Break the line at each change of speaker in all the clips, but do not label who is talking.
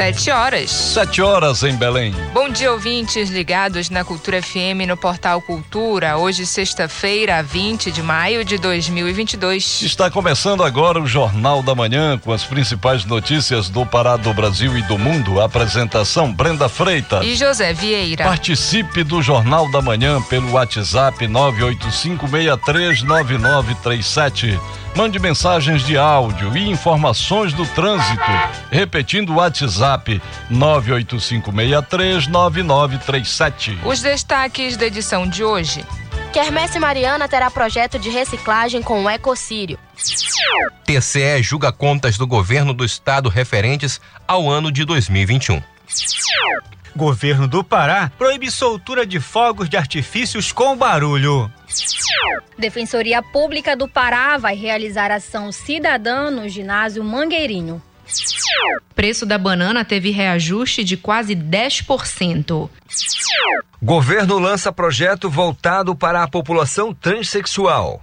Sete horas.
Sete horas em Belém.
Bom dia, ouvintes ligados na Cultura FM no Portal Cultura. Hoje, sexta-feira, 20 de maio de 2022.
Está começando agora o Jornal da Manhã com as principais notícias do Pará, do Brasil e do mundo. Apresentação Brenda Freitas
e José Vieira.
Participe do Jornal da Manhã pelo WhatsApp 985639937. Mande mensagens de áudio e informações do trânsito. Repetindo o WhatsApp 985639937.
Os destaques da edição de hoje.
Quermesse Mariana terá projeto de reciclagem com o Ecocírio.
TCE julga contas do governo do estado referentes ao ano de 2021.
Governo do Pará proíbe soltura de fogos de artifícios com barulho.
Defensoria Pública do Pará vai realizar ação cidadã no ginásio Mangueirinho.
Preço da banana teve reajuste de quase 10%.
Governo lança projeto voltado para a população transexual.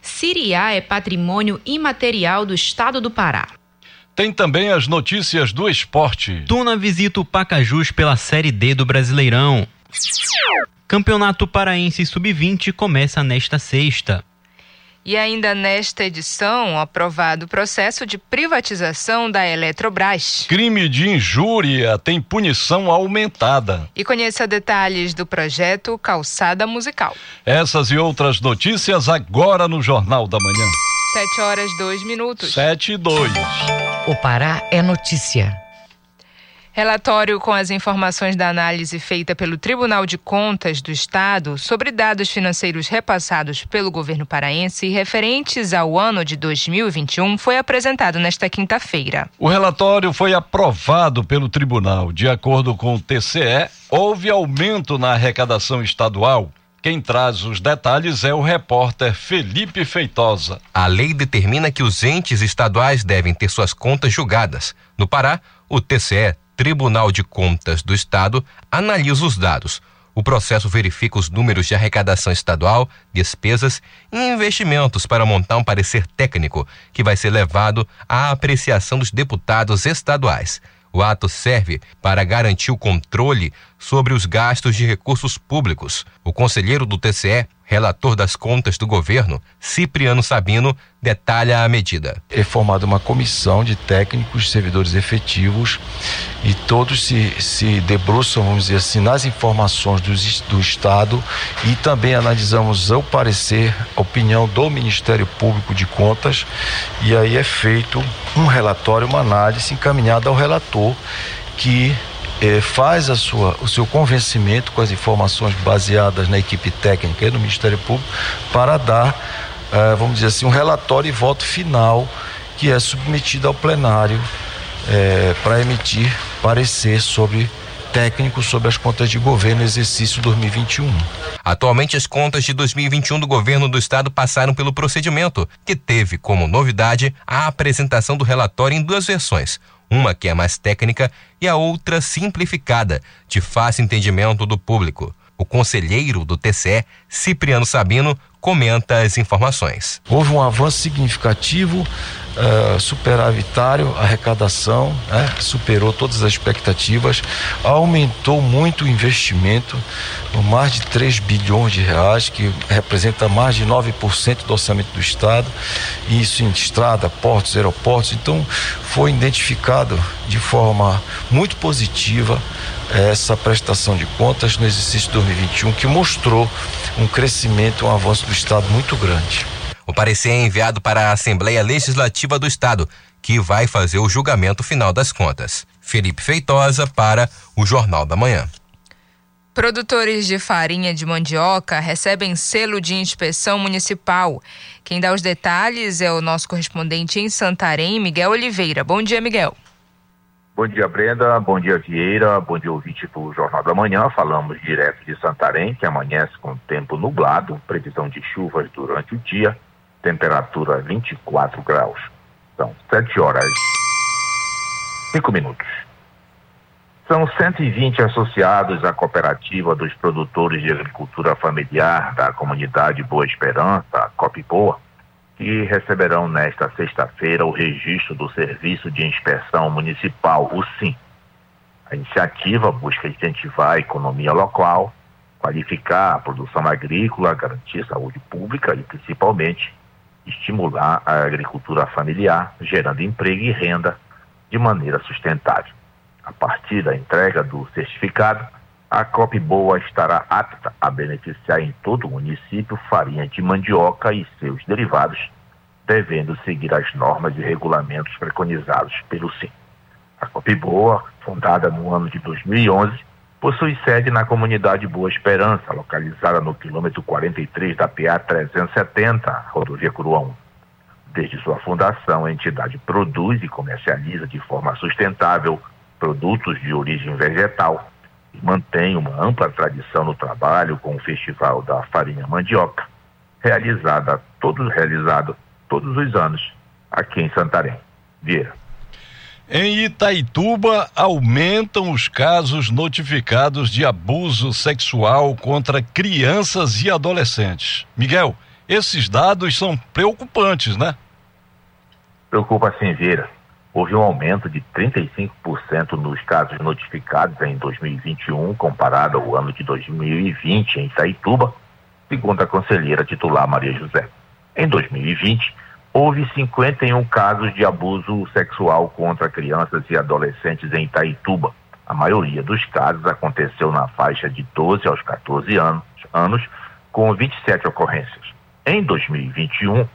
Siriá é patrimônio imaterial do estado do Pará.
Tem também as notícias do esporte.
Tuna visita o Pacajus pela Série D do Brasileirão. Campeonato Paraense Sub-20 começa nesta sexta.
E ainda nesta edição, aprovado o processo de privatização da Eletrobras.
Crime de injúria tem punição aumentada.
E conheça detalhes do projeto Calçada Musical.
Essas e outras notícias agora no Jornal da Manhã.
Sete horas, dois minutos.
Sete e dois.
O Pará é notícia.
Relatório com as informações da análise feita pelo Tribunal de Contas do Estado sobre dados financeiros repassados pelo governo paraense referentes ao ano de 2021 foi apresentado nesta quinta-feira.
O relatório foi aprovado pelo tribunal. De acordo com o TCE, houve aumento na arrecadação estadual. Quem traz os detalhes é o repórter Felipe Feitosa.
A lei determina que os entes estaduais devem ter suas contas julgadas. No Pará, o TCE Tribunal de Contas do Estado analisa os dados. O processo verifica os números de arrecadação estadual, despesas e investimentos para montar um parecer técnico que vai ser levado à apreciação dos deputados estaduais. O ato serve para garantir o controle sobre os gastos de recursos públicos. O conselheiro do TCE, relator das contas do governo, Cipriano Sabino, detalha a medida.
É formada uma comissão de técnicos, servidores efetivos e todos se, se debruçam, vamos dizer assim, nas informações do, do Estado e também analisamos o parecer, a opinião do Ministério Público de Contas e aí é feito um relatório, uma análise encaminhada ao relator que eh, faz a sua, o seu convencimento com as informações baseadas na equipe técnica e no Ministério Público para dar, eh, vamos dizer assim, um relatório e voto final que é submetido ao plenário eh, para emitir parecer sobre técnico sobre as contas de governo exercício 2021.
Atualmente, as contas de 2021 do governo do estado passaram pelo procedimento, que teve como novidade a apresentação do relatório em duas versões uma que é mais técnica e a outra simplificada, de fácil entendimento do público. O conselheiro do TCE, Cipriano Sabino, comenta as informações.
Houve um avanço significativo, uh, superavitário, arrecadação, né? superou todas as expectativas, aumentou muito o investimento, mais de 3 bilhões de reais, que representa mais de 9% do orçamento do Estado, isso em estrada, portos, aeroportos. Então, foi identificado de forma muito positiva essa prestação de contas no exercício 2021, que mostrou um crescimento, um avanço do Estado muito grande.
O parecer é enviado para a Assembleia Legislativa do Estado, que vai fazer o julgamento final das contas. Felipe Feitosa para o Jornal da Manhã.
Produtores de farinha de mandioca recebem selo de inspeção municipal. Quem dá os detalhes é o nosso correspondente em Santarém, Miguel Oliveira. Bom dia, Miguel.
Bom dia, Brenda. Bom dia, Vieira. Bom dia, ouvinte do Jornal da Manhã. Falamos direto de Santarém, que amanhece com tempo nublado, previsão de chuvas durante o dia, temperatura 24 graus. São 7 horas 5 minutos. São 120 associados à cooperativa dos produtores de agricultura familiar da comunidade Boa Esperança, a Boa, que receberão nesta sexta-feira o registro do Serviço de Inspeção Municipal, o SIM. A iniciativa busca incentivar a economia local, qualificar a produção agrícola, garantir saúde pública e, principalmente, estimular a agricultura familiar, gerando emprego e renda de maneira sustentável. A partir da entrega do certificado, a COP Boa estará apta a beneficiar em todo o município farinha de mandioca e seus derivados, devendo seguir as normas e regulamentos preconizados pelo SIM. A COP Boa, fundada no ano de 2011, possui sede na comunidade Boa Esperança, localizada no quilômetro 43 da PA 370, rodovia Curua 1. Desde sua fundação, a entidade produz e comercializa de forma sustentável produtos de origem vegetal e mantém uma ampla tradição no trabalho com o Festival da Farinha Mandioca, realizada realizado todos os anos aqui em Santarém. Vieira.
Em Itaituba, aumentam os casos notificados de abuso sexual contra crianças e adolescentes. Miguel, esses dados são preocupantes, né?
Preocupa sim, Vieira. Houve um aumento de 35% nos casos notificados em 2021, comparado ao ano de 2020 em Itaituba, segundo a conselheira titular Maria José. Em 2020, houve 51 casos de abuso sexual contra crianças e adolescentes em Itaituba. A maioria dos casos aconteceu na faixa de 12 aos 14 anos, anos com 27 ocorrências. Em 2021,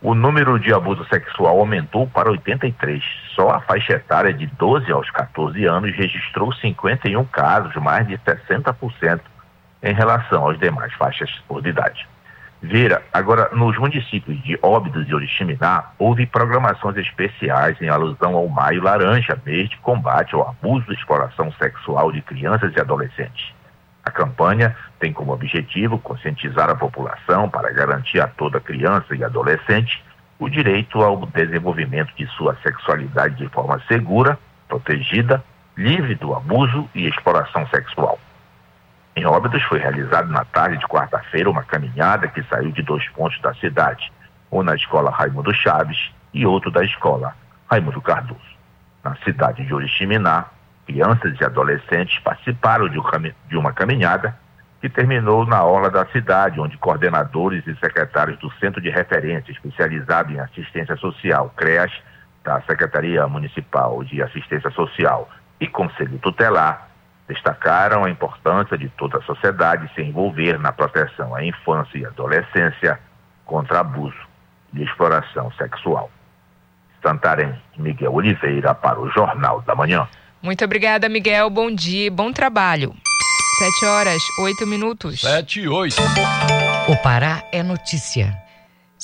o número de abuso sexual aumentou para 83. Só a faixa etária de 12 aos 14 anos registrou 51 casos, mais de 60% em relação às demais faixas por idade. Vera, agora, nos municípios de Óbidos e Oriximiná, houve programações especiais em alusão ao Maio Laranja, mês de combate ao abuso e exploração sexual de crianças e adolescentes. A campanha tem como objetivo conscientizar a população para garantir a toda criança e adolescente o direito ao desenvolvimento de sua sexualidade de forma segura, protegida, livre do abuso e exploração sexual. Em Óbidos foi realizada na tarde de quarta-feira uma caminhada que saiu de dois pontos da cidade, um na escola Raimundo Chaves e outro da escola Raimundo Cardoso. Na cidade de Oriximiná, crianças e adolescentes participaram de, uma caminhada que terminou na orla da cidade, onde coordenadores e secretários do Centro de Referência especializado em assistência social, CREAS, da Secretaria Municipal de Assistência Social e Conselho Tutelar, destacaram a importância de toda a sociedade se envolver na proteção à infância e adolescência contra abuso e exploração sexual. Santarém, Miguel Oliveira para o Jornal da Manhã.
Muito obrigada, Miguel. Bom dia, bom trabalho. Sete horas, oito minutos.
Sete e oito.
O Pará é notícia.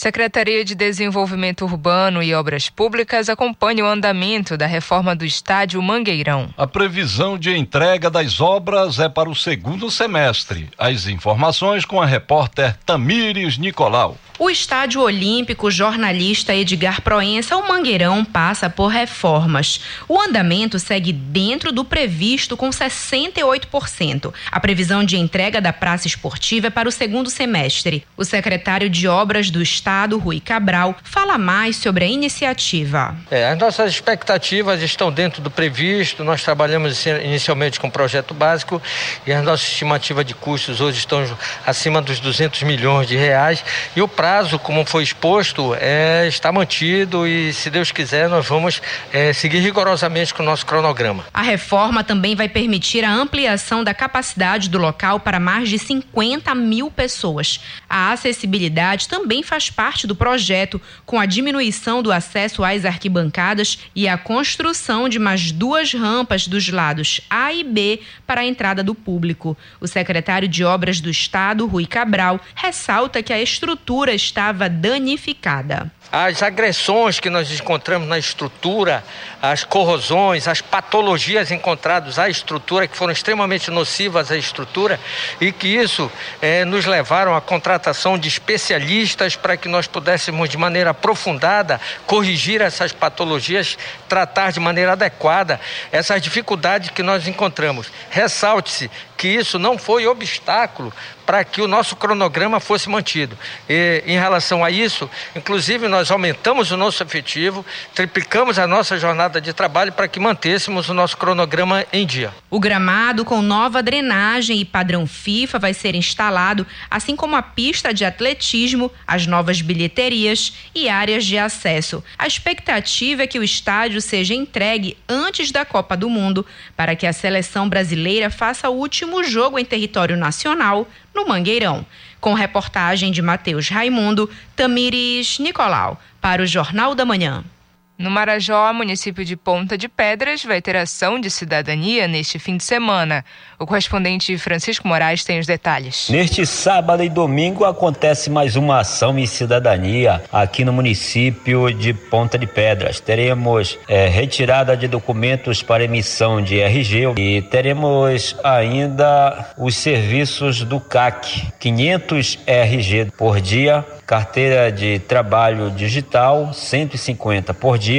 Secretaria de Desenvolvimento Urbano e Obras Públicas acompanha o andamento da reforma do estádio Mangueirão.
A previsão de entrega das obras é para o segundo semestre. As informações com a repórter Tamires Nicolau.
O Estádio Olímpico jornalista Edgar Proença, o Mangueirão, passa por reformas. O andamento segue dentro do previsto com 68%. A previsão de entrega da praça esportiva é para o segundo semestre. O secretário de Obras do Estado, Rui Cabral, fala mais sobre a iniciativa.
É, as nossas expectativas estão dentro do previsto. Nós trabalhamos inicialmente com o projeto básico e as nossas estimativas de custos hoje estão acima dos 200 milhões de reais. E o prazo prazo, como foi exposto, é, está mantido e, se Deus quiser, nós vamos é, seguir rigorosamente com o nosso cronograma.
A reforma também vai permitir a ampliação da capacidade do local para mais de 50 mil pessoas. A acessibilidade também faz parte do projeto, com a diminuição do acesso às arquibancadas e a construção de mais duas rampas dos lados A e B para a entrada do público. O secretário de Obras do Estado, Rui Cabral, ressalta que a estrutura estava danificada.
As agressões que nós encontramos na estrutura, as corrosões, as patologias encontradas à estrutura, que foram extremamente nocivas à estrutura, e que isso eh, nos levaram à contratação de especialistas para que nós pudéssemos, de maneira aprofundada, corrigir essas patologias, tratar de maneira adequada essas dificuldades que nós encontramos. Ressalte-se que isso não foi obstáculo para que o nosso cronograma fosse mantido. E, em relação a isso, inclusive nós aumentamos o nosso efetivo, triplicamos a nossa jornada de trabalho para que mantêssemos o nosso cronograma em dia.
O gramado com nova drenagem e padrão FIFA vai ser instalado, assim como a pista de atletismo, as novas bilheterias e áreas de acesso. A expectativa é que o estádio seja entregue antes da Copa do Mundo, para que a seleção brasileira faça o último jogo em território nacional no Mangueirão. Com reportagem de Matheus Raimundo, Tamires Nicolau, para o Jornal da Manhã.
No Marajó, município de Ponta de Pedras vai ter ação de cidadania neste fim de semana. O correspondente Francisco Moraes tem os detalhes.
Neste sábado e domingo acontece mais uma ação de cidadania aqui no município de Ponta de Pedras. Teremos é, retirada de documentos para emissão de RG e teremos ainda os serviços do CAC, 500 RG por dia carteira de trabalho digital 150 por dia,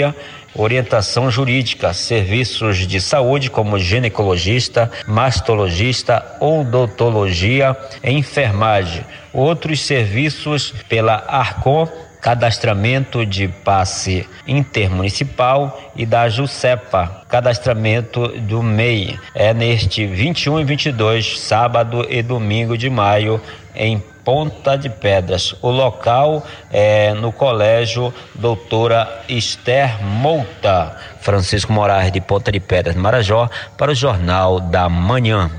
orientação jurídica, serviços de saúde como ginecologista, mastologista, odontologia, enfermagem, outros serviços pela Arcom cadastramento de passe intermunicipal e da JUSEPA, cadastramento do MEI. É neste 21 e 22, sábado e domingo de maio, em Ponta de Pedras. O local é no Colégio Doutora Esther Mouta. Francisco Moraes de Ponta de Pedras, Marajó, para o Jornal da Manhã.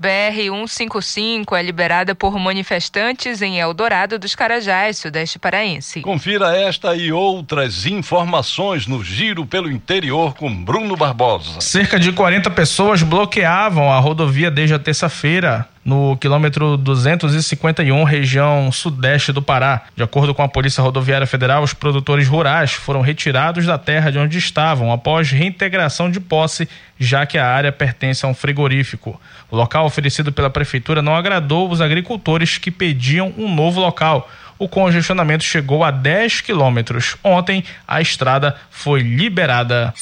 BR-155 é liberada por manifestantes em Eldorado dos Carajás, sudeste paraense.
Confira esta e outras informações no Giro pelo Interior com Bruno Barbosa.
Cerca de 40 pessoas bloqueavam a rodovia desde a terça-feira no quilômetro 251, região sudeste do Pará. De acordo com a Polícia Rodoviária Federal, os produtores rurais foram retirados da terra de onde estavam após reintegração de posse, já que a área pertence a um frigorífico. O local oferecido pela prefeitura não agradou os agricultores que pediam um novo local o congestionamento chegou a 10 quilômetros. Ontem, a estrada foi liberada.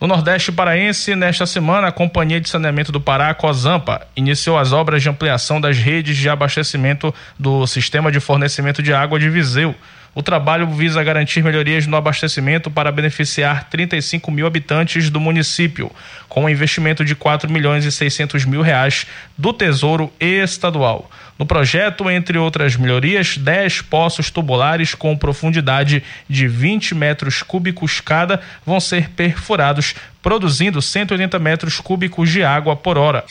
No Nordeste Paraense, nesta semana, a Companhia de Saneamento do Pará, COSAMPA, iniciou as obras de ampliação das redes de abastecimento do Sistema de Fornecimento de Água de Viseu. O trabalho visa garantir melhorias no abastecimento para beneficiar 35 mil habitantes do município, com um investimento de 4 milhões e 600 mil reais do Tesouro Estadual. No projeto, entre outras melhorias, 10 poços tubulares com profundidade de 20 metros cúbicos cada vão ser perfurados produzindo 180 metros cúbicos de água por hora.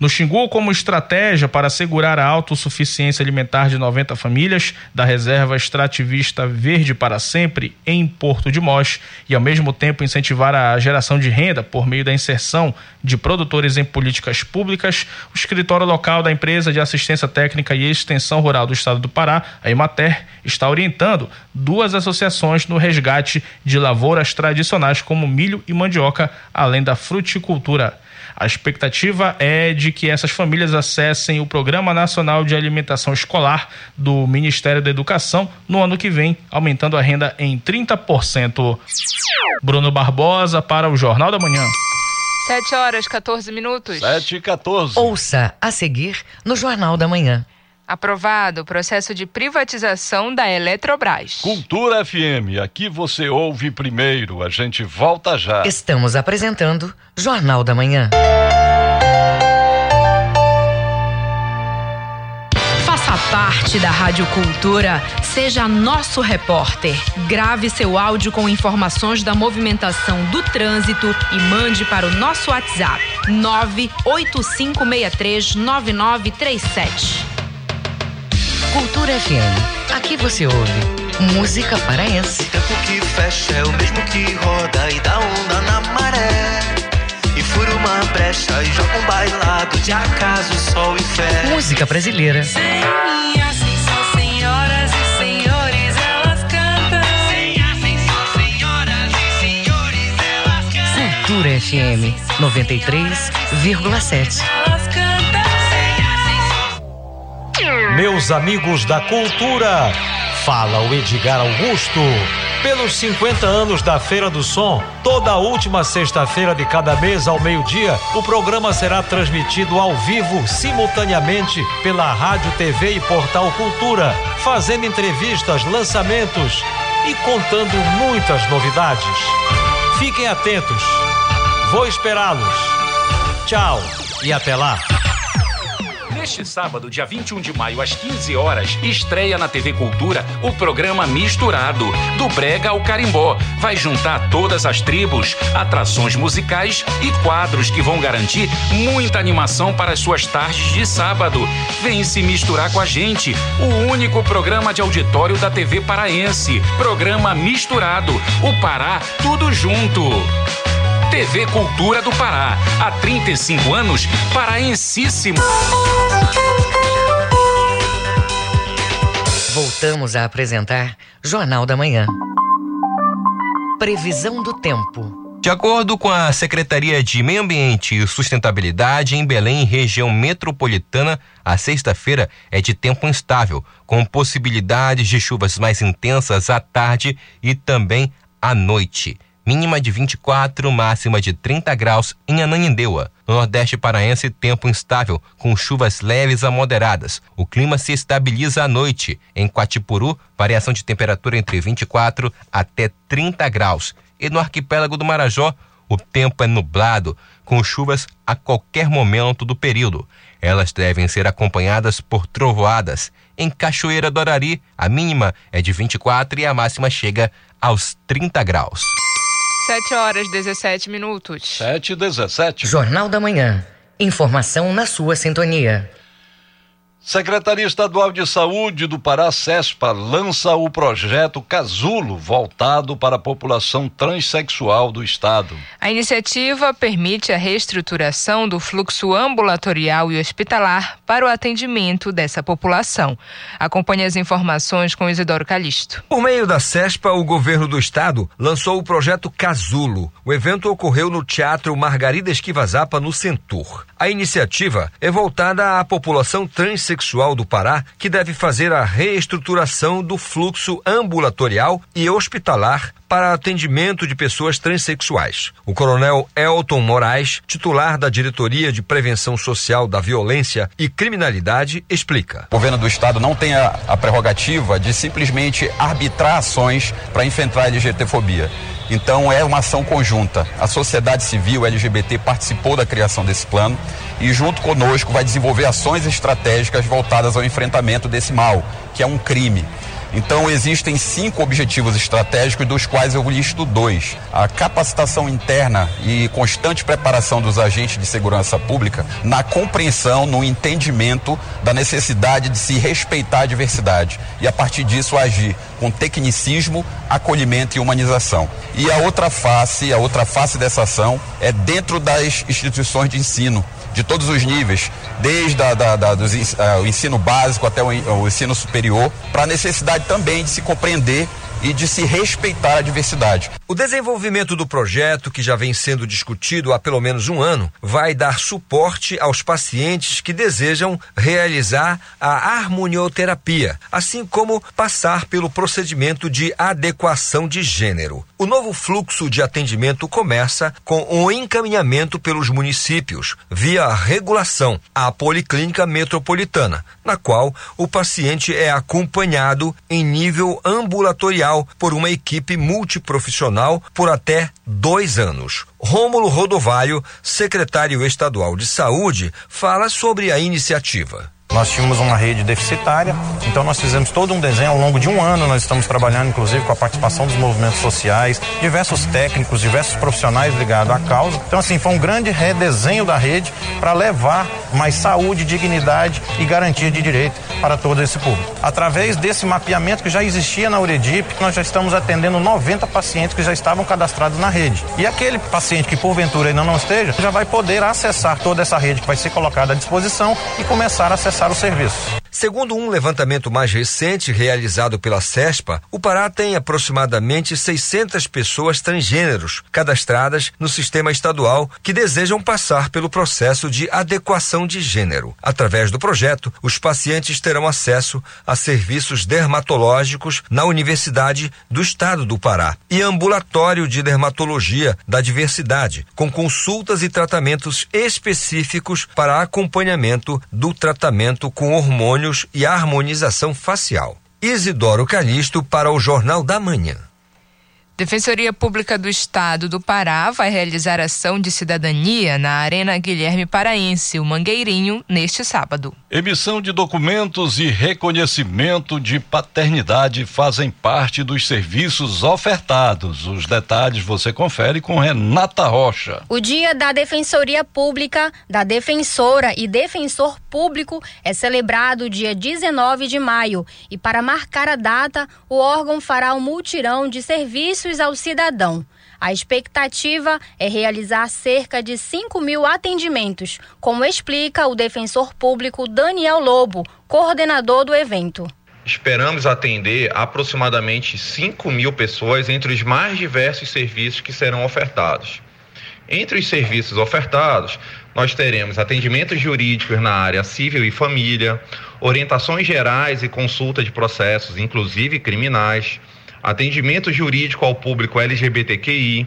No Xingu, como estratégia para assegurar a autossuficiência alimentar de 90 famílias da reserva extrativista Verde para Sempre em Porto de Mós e ao mesmo tempo incentivar a geração de renda por meio da inserção de produtores em políticas públicas, o escritório local da empresa de assistência técnica e extensão rural do estado do Pará, a Emater, está orientando duas associações no resgate de lavouras tradicionais como milho e mandioca, além da fruticultura. A expectativa é de que essas famílias acessem o Programa Nacional de Alimentação Escolar do Ministério da Educação no ano que vem, aumentando a renda em 30%. Bruno Barbosa para o Jornal da Manhã.
7 horas 14 minutos.
7 e 14.
Ouça a seguir no Jornal da Manhã.
Aprovado o processo de privatização da Eletrobras.
Cultura FM, aqui você ouve primeiro. A gente volta já.
Estamos apresentando Jornal da Manhã.
Faça parte da Rádio Cultura. Seja nosso repórter. Grave seu áudio com informações da movimentação do trânsito e mande para o nosso WhatsApp 985639937.
Cultura FM. Aqui você ouve música paraense.
É Tempo que fecha é o mesmo que roda e dá onda na maré. E fura uma brecha e joga um bailado de acaso, sol e fé.
Música brasileira.
Sem
Cultura FM 93,7.
Meus amigos da cultura, fala o Edgar Augusto. Pelos 50 anos da Feira do Som, toda última sexta-feira de cada mês ao meio-dia, o programa será transmitido ao vivo, simultaneamente, pela Rádio, TV e Portal Cultura, fazendo entrevistas, lançamentos e contando muitas novidades. Fiquem atentos. Vou esperá-los. Tchau e até lá.
Neste sábado, dia 21 de maio, às 15 horas, estreia na TV Cultura o programa Misturado, do Brega ao Carimbó. Vai juntar todas as tribos, atrações musicais e quadros que vão garantir muita animação para as suas tardes de sábado. Vem se misturar com a gente, o único programa de auditório da TV paraense. Programa Misturado, o Pará, tudo junto. TV Cultura do Pará. Há 35 anos, paraensíssimo.
Voltamos a apresentar Jornal da Manhã. Previsão do tempo.
De acordo com a Secretaria de Meio Ambiente e Sustentabilidade, em Belém, região metropolitana, a sexta-feira é de tempo instável, com possibilidades de chuvas mais intensas à tarde e também à noite mínima de 24, máxima de 30 graus em Ananindeua. No Nordeste Paraense, tempo instável, com chuvas leves a moderadas. O clima se estabiliza à noite. Em Quatipuru, variação de temperatura entre 24 até 30 graus. E no arquipélago do Marajó, o tempo é nublado, com chuvas a qualquer momento do período. Elas devem ser acompanhadas por trovoadas. Em Cachoeira do Arari, a mínima é de 24 e a máxima chega aos 30 graus.
7 horas 17 minutos.
7 e 17.
Jornal da Manhã. Informação na sua sintonia.
Secretaria Estadual de Saúde do Pará, CESPA, lança o projeto Casulo, voltado para a população transexual do estado.
A iniciativa permite a reestruturação do fluxo ambulatorial e hospitalar para o atendimento dessa população. Acompanhe as informações com Isidoro Calixto.
Por meio da CESPA, o governo do estado lançou o projeto Casulo. O evento ocorreu no Teatro Margarida Esquivazapa, no Centur. A iniciativa é voltada à população transexual do Pará, que deve fazer a reestruturação do fluxo ambulatorial e hospitalar para atendimento de pessoas transexuais. O coronel Elton Moraes, titular da Diretoria de Prevenção Social da Violência e Criminalidade, explica.
O governo do estado não tem a, a prerrogativa de simplesmente arbitrar ações para enfrentar a LGBTfobia. Então é uma ação conjunta. A sociedade civil LGBT participou da criação desse plano e junto conosco vai desenvolver ações estratégicas voltadas ao enfrentamento desse mal, que é um crime. Então existem cinco objetivos estratégicos, dos quais eu listo dois. A capacitação interna e constante preparação dos agentes de segurança pública na compreensão, no entendimento da necessidade de se respeitar a diversidade e a partir disso agir com tecnicismo, acolhimento e humanização. E a outra face, a outra face dessa ação é dentro das instituições de ensino de todos os níveis, desde a, da, da, dos, uh, o ensino básico até o, o ensino superior, para a necessidade também de se compreender e de se respeitar a diversidade.
O desenvolvimento do projeto, que já vem sendo discutido há pelo menos um ano, vai dar suporte aos pacientes que desejam realizar a harmonioterapia, assim como passar pelo procedimento de adequação de gênero. O novo fluxo de atendimento começa com um encaminhamento pelos municípios, via regulação, à Policlínica Metropolitana, na qual o paciente é acompanhado em nível ambulatorial por uma equipe multiprofissional por até dois anos. Rômulo Rodovalho, secretário estadual de saúde, fala sobre a iniciativa.
Nós tínhamos uma rede deficitária, então nós fizemos todo um desenho ao longo de um ano. Nós estamos trabalhando, inclusive, com a participação dos movimentos sociais, diversos técnicos, diversos profissionais ligados à causa. Então, assim, foi um grande redesenho da rede para levar mais saúde, dignidade e garantia de direito para todo esse público. Através desse mapeamento que já existia na Uredip, nós já estamos atendendo 90 pacientes que já estavam cadastrados na rede. E aquele paciente que porventura ainda não esteja, já vai poder acessar toda essa rede que vai ser colocada à disposição e começar a acessar o serviço.
Segundo um levantamento mais recente realizado pela CESPA, o Pará tem aproximadamente 600 pessoas transgêneros cadastradas no sistema estadual que desejam passar pelo processo de adequação de gênero. Através do projeto, os pacientes terão acesso a serviços dermatológicos na Universidade do Estado do Pará e ambulatório de dermatologia da diversidade, com consultas e tratamentos específicos para acompanhamento do tratamento com hormônios e harmonização facial. Isidoro Calixto para o Jornal da Manhã.
Defensoria Pública do Estado do Pará vai realizar ação de cidadania na Arena Guilherme Paraense, o Mangueirinho, neste sábado.
Emissão de documentos e reconhecimento de paternidade fazem parte dos serviços ofertados. Os detalhes você confere com Renata Rocha.
O Dia da Defensoria Pública, da Defensora e Defensor Público é celebrado dia 19 de maio e, para marcar a data, o órgão fará um multirão de serviços ao cidadão. A expectativa é realizar cerca de 5 mil atendimentos, como explica o defensor público Daniel Lobo, coordenador do evento.
Esperamos atender aproximadamente 5 mil pessoas entre os mais diversos serviços que serão ofertados. Entre os serviços ofertados, nós teremos atendimentos jurídicos na área civil e família, orientações gerais e consulta de processos, inclusive criminais atendimento jurídico ao público LGBTQI,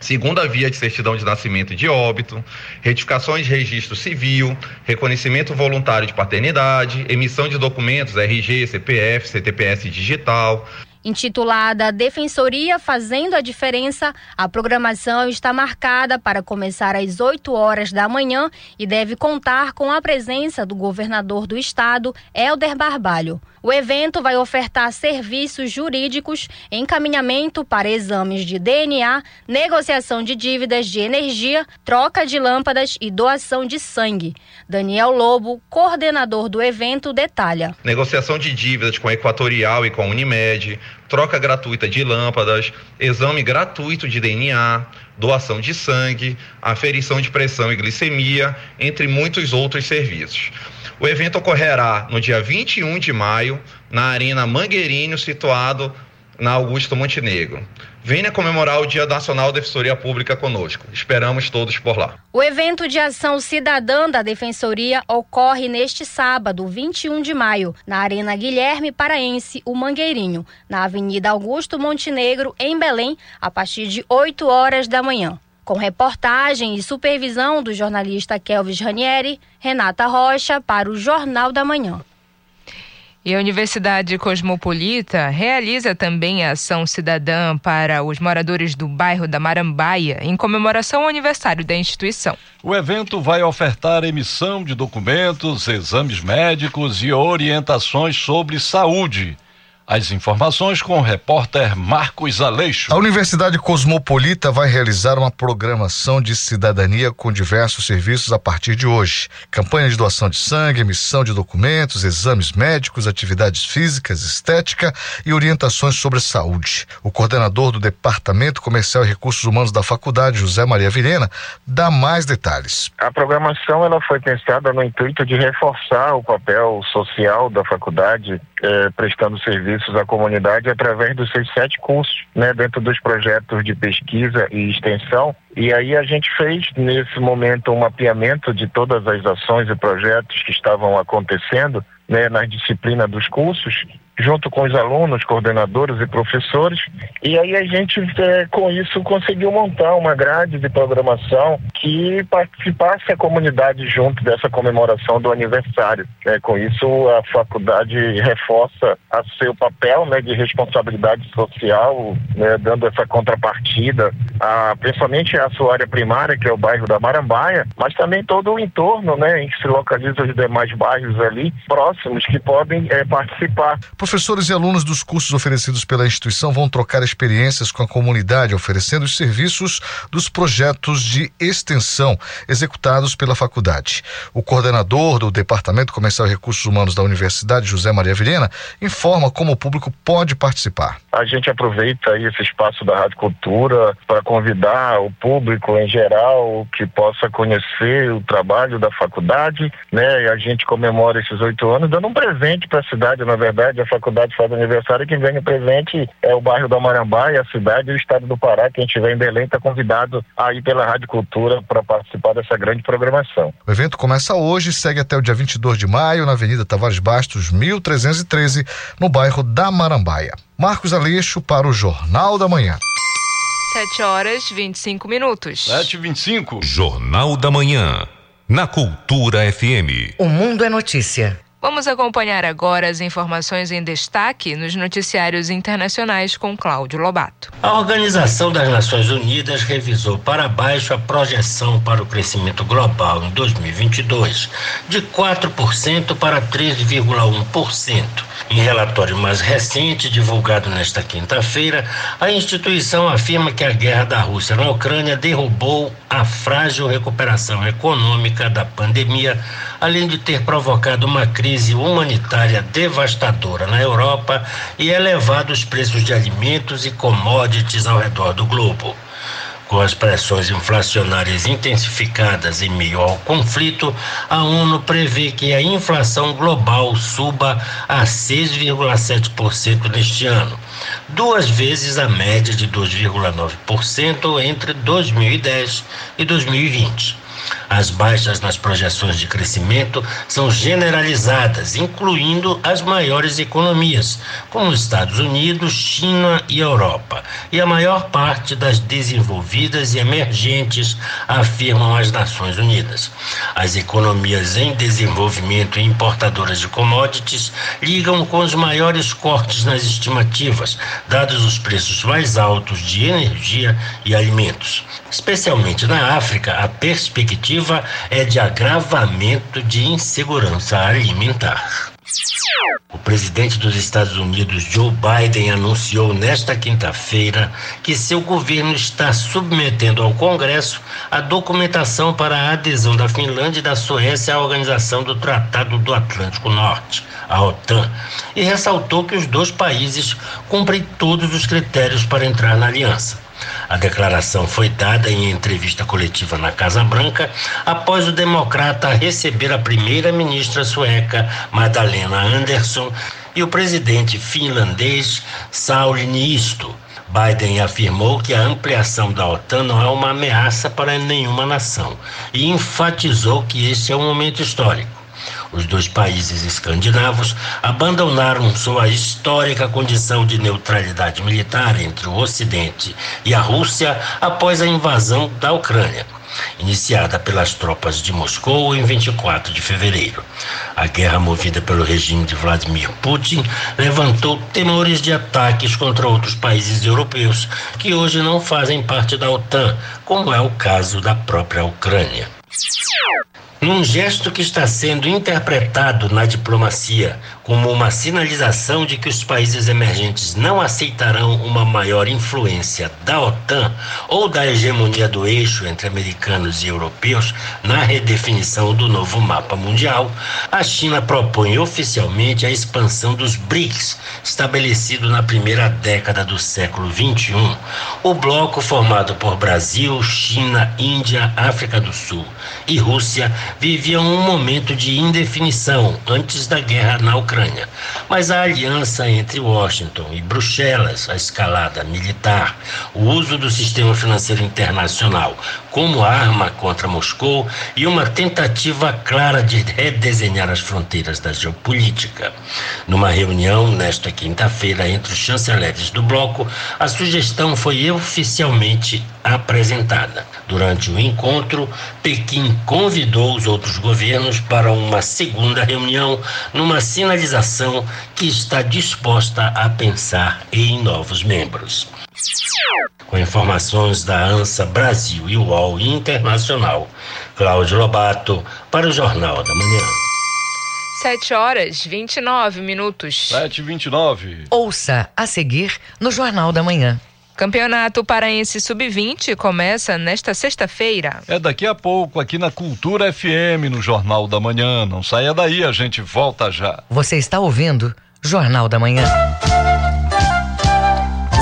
segunda via de certidão de nascimento e de óbito, retificações de registro civil, reconhecimento voluntário de paternidade, emissão de documentos RG, CPF, CTPS digital,
Intitulada Defensoria Fazendo a Diferença, a programação está marcada para começar às 8 horas da manhã e deve contar com a presença do governador do estado, Helder Barbalho. O evento vai ofertar serviços jurídicos, encaminhamento para exames de DNA, negociação de dívidas de energia, troca de lâmpadas e doação de sangue. Daniel Lobo, coordenador do evento, detalha.
Negociação de dívidas com a Equatorial e com a Unimed, troca gratuita de lâmpadas, exame gratuito de DNA, doação de sangue, aferição de pressão e glicemia, entre muitos outros serviços. O evento ocorrerá no dia 21 de maio, na Arena Mangueirinho, situado na Augusto Montenegro. Venha comemorar o Dia Nacional da Defensoria Pública conosco. Esperamos todos por lá.
O evento de ação cidadã da Defensoria ocorre neste sábado, 21 de maio, na Arena Guilherme Paraense, o Mangueirinho, na Avenida Augusto Montenegro, em Belém, a partir de 8 horas da manhã. Com reportagem e supervisão do jornalista Kelvis Ranieri, Renata Rocha para o Jornal da Manhã.
E a Universidade Cosmopolita realiza também a ação cidadã para os moradores do bairro da Marambaia, em comemoração ao aniversário da instituição.
O evento vai ofertar emissão de documentos, exames médicos e orientações sobre saúde as informações com o repórter Marcos Aleixo.
A Universidade Cosmopolita vai realizar uma programação de cidadania com diversos serviços a partir de hoje. Campanha de doação de sangue, emissão de documentos, exames médicos, atividades físicas, estética e orientações sobre saúde. O coordenador do Departamento Comercial e Recursos Humanos da faculdade, José Maria Vilhena, dá mais detalhes.
A programação ela foi pensada no intuito de reforçar o papel social da faculdade, eh, prestando serviço serviços à comunidade através dos seus sete cursos, né, dentro dos projetos de pesquisa e extensão. E aí a gente fez nesse momento um mapeamento de todas as ações e projetos que estavam acontecendo, né, na disciplina dos cursos junto com os alunos, coordenadores e professores. E aí a gente, é, com isso, conseguiu montar uma grade de programação que participasse a comunidade junto dessa comemoração do aniversário. É, com isso, a faculdade reforça a seu papel né, de responsabilidade social, né, dando essa contrapartida, a, principalmente a sua área primária, que é o bairro da Marambaia, mas também todo o entorno né, em que se localizam os demais bairros ali próximos que podem é, participar.
Professores e alunos dos cursos oferecidos pela instituição vão trocar experiências com a comunidade, oferecendo os serviços dos projetos de extensão executados pela faculdade. O coordenador do Departamento Comercial e Recursos Humanos da Universidade, José Maria Vilhena, informa como o público pode participar.
A gente aproveita esse espaço da Rádio Cultura para convidar o público em geral que possa conhecer o trabalho da faculdade, né? E a gente comemora esses oito anos dando um presente para a cidade, na verdade, a faculdade faz aniversário, quem ganha presente é o bairro da Marambá e a cidade e o estado do Pará, quem estiver em Belém está convidado a ir pela Rádio Cultura para participar dessa grande programação.
O evento começa hoje e segue até o dia 22 de maio na Avenida Tavares Bastos, 1313, no bairro da Marambaia. Marcos Aleixo para o Jornal da Manhã.
7 horas 25 minutos.
7 e 25
Jornal da Manhã. Na Cultura FM.
O mundo é notícia.
Vamos acompanhar agora as informações em destaque nos noticiários internacionais com Cláudio Lobato.
A Organização das Nações Unidas revisou para baixo a projeção para o crescimento global em 2022, de 4% para 3,1%. Em relatório mais recente, divulgado nesta quinta-feira, a instituição afirma que a guerra da Rússia na Ucrânia derrubou a frágil recuperação econômica da pandemia, além de ter provocado uma crise humanitária devastadora na Europa e elevado os preços de alimentos e commodities ao redor do globo. Com as pressões inflacionárias intensificadas em meio ao conflito, a ONU prevê que a inflação global suba a 6,7% neste ano, duas vezes a média de 2,9% entre 2010 e 2020. As baixas nas projeções de crescimento são generalizadas, incluindo as maiores economias, como Estados Unidos, China e Europa, e a maior parte das desenvolvidas e emergentes, afirmam as Nações Unidas. As economias em desenvolvimento e importadoras de commodities ligam com os maiores cortes nas estimativas, dados os preços mais altos de energia e alimentos. Especialmente na África, a perspectiva é de agravamento de insegurança alimentar. O presidente dos Estados Unidos, Joe Biden, anunciou nesta quinta-feira que seu governo está submetendo ao Congresso a documentação para a adesão da Finlândia e da Suécia à Organização do Tratado do Atlântico Norte, a OTAN, e ressaltou que os dois países cumprem todos os critérios para entrar na aliança. A declaração foi dada em entrevista coletiva na Casa Branca após o democrata receber a primeira-ministra sueca, Madalena Andersson, e o presidente finlandês, Sauli Niisto. Biden afirmou que a ampliação da OTAN não é uma ameaça para nenhuma nação e enfatizou que este é um momento histórico. Os dois países escandinavos abandonaram sua histórica condição de neutralidade militar entre o Ocidente e a Rússia após a invasão da Ucrânia iniciada pelas tropas de Moscou em 24 de fevereiro. A guerra movida pelo regime de Vladimir Putin levantou temores de ataques contra outros países europeus que hoje não fazem parte da OTAN, como é o caso da própria Ucrânia. Num gesto que está sendo interpretado na diplomacia como uma sinalização de que os países emergentes não aceitarão uma maior influência da OTAN ou da hegemonia do eixo entre americanos e europeus na redefinição do novo mapa mundial, a China propõe oficialmente a expansão dos BRICS, estabelecido na primeira década do século XXI. O bloco formado por Brasil, China, Índia, África do Sul e Rússia vivia um momento de indefinição antes da guerra na Ucrânia. Mas a aliança entre Washington e Bruxelas, a escalada militar, o uso do sistema financeiro internacional como arma contra Moscou e uma tentativa clara de redesenhar as fronteiras da geopolítica. Numa reunião nesta quinta-feira entre os chanceleres do bloco, a sugestão foi oficialmente apresentada. Durante o encontro, Pequim convidou os outros governos para uma segunda reunião, numa sinalização que está disposta a pensar em novos membros. Com informações da ANSA Brasil e UOL Internacional, Cláudio Lobato, para o Jornal da Manhã.
7 horas 29 minutos.
7 e 29
Ouça a seguir no Jornal da Manhã.
Campeonato Paraense Sub-20 começa nesta sexta-feira.
É daqui a pouco aqui na Cultura FM, no Jornal da Manhã. Não saia daí, a gente volta já.
Você está ouvindo Jornal da Manhã.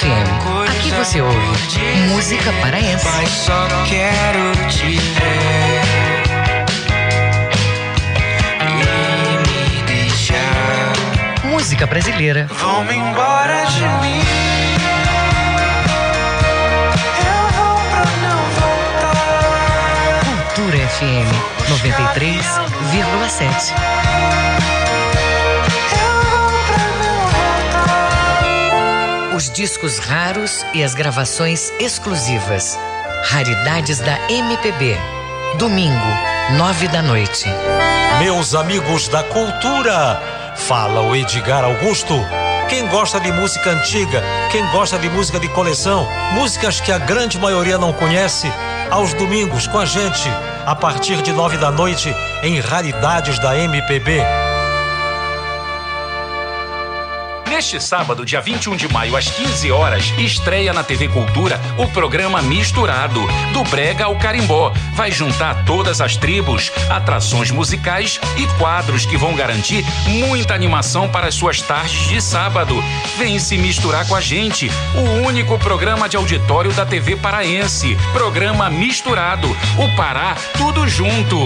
FM. Aqui você ouve música paraense.
Mas só quero te ver e me deixar.
Música brasileira.
Vão embora de mim. Eu vou pra não voltar.
Cultura FM 93,7. Os discos raros e as gravações exclusivas. Raridades da MPB. Domingo, nove da noite.
Meus amigos da cultura, fala o Edgar Augusto. Quem gosta de música antiga, quem gosta de música de coleção, músicas que a grande maioria não conhece, aos domingos com a gente, a partir de nove da noite, em Raridades da MPB.
Neste sábado, dia 21 de maio, às 15 horas, estreia na TV Cultura o programa Misturado, do Brega ao Carimbó. Vai juntar todas as tribos, atrações musicais e quadros que vão garantir muita animação para as suas tardes de sábado. Vem se misturar com a gente, o único programa de auditório da TV paraense. Programa Misturado, o Pará, tudo junto.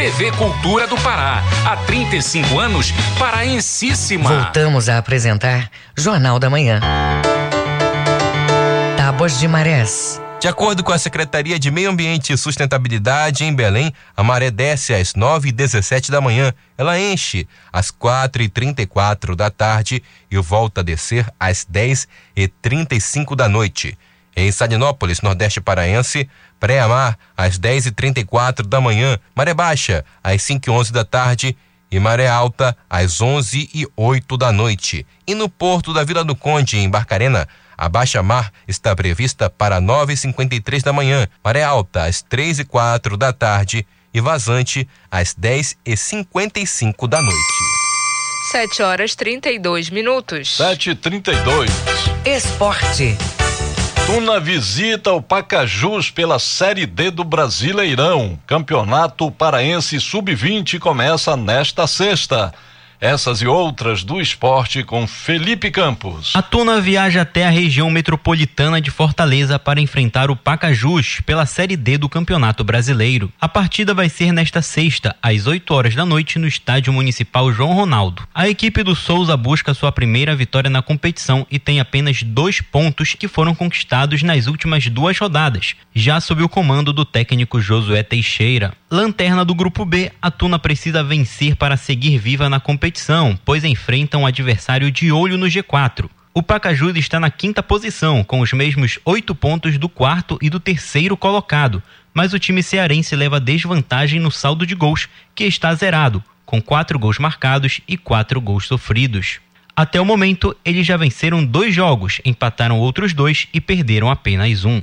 TV Cultura do Pará. Há 35 anos, paraensíssima.
Voltamos a apresentar Jornal da Manhã. Tábuas de Marés.
De acordo com a Secretaria de Meio Ambiente e Sustentabilidade em Belém, a maré desce às 9h17 da manhã. Ela enche às 4h34 da tarde e volta a descer às 10h35 da noite. Em Salinópolis, Nordeste Paraense, pré-amar às 10h34 da manhã, maré baixa às 5h11 da tarde e maré alta às 11 e 08 da noite. E no porto da Vila do Conde, em Barcarena, a baixa mar está prevista para 9h53 da manhã, maré alta às 3 e 04 da tarde e vazante às 10h55 da noite.
7 horas 32 minutos.
7 e 32
Esporte.
Tuna visita o Pacajus pela Série D do Brasileirão. Campeonato Paraense Sub-20 começa nesta sexta. Essas e outras do esporte com Felipe Campos.
A Tuna viaja até a região metropolitana de Fortaleza para enfrentar o Pacajus pela Série D do Campeonato Brasileiro. A partida vai ser nesta sexta, às 8 horas da noite, no Estádio Municipal João Ronaldo. A equipe do Souza busca sua primeira vitória na competição e tem apenas dois pontos que foram conquistados nas últimas duas rodadas, já sob o comando do técnico Josué Teixeira. Lanterna do Grupo B, a Tuna precisa vencer para seguir viva na competição competição, pois enfrenta um adversário de olho no G4. O Pacajus está na quinta posição, com os mesmos oito pontos do quarto e do terceiro colocado, mas o time cearense leva desvantagem no saldo de gols, que está zerado, com quatro gols marcados e quatro gols sofridos. Até o momento, eles já venceram dois jogos, empataram outros dois e perderam apenas um.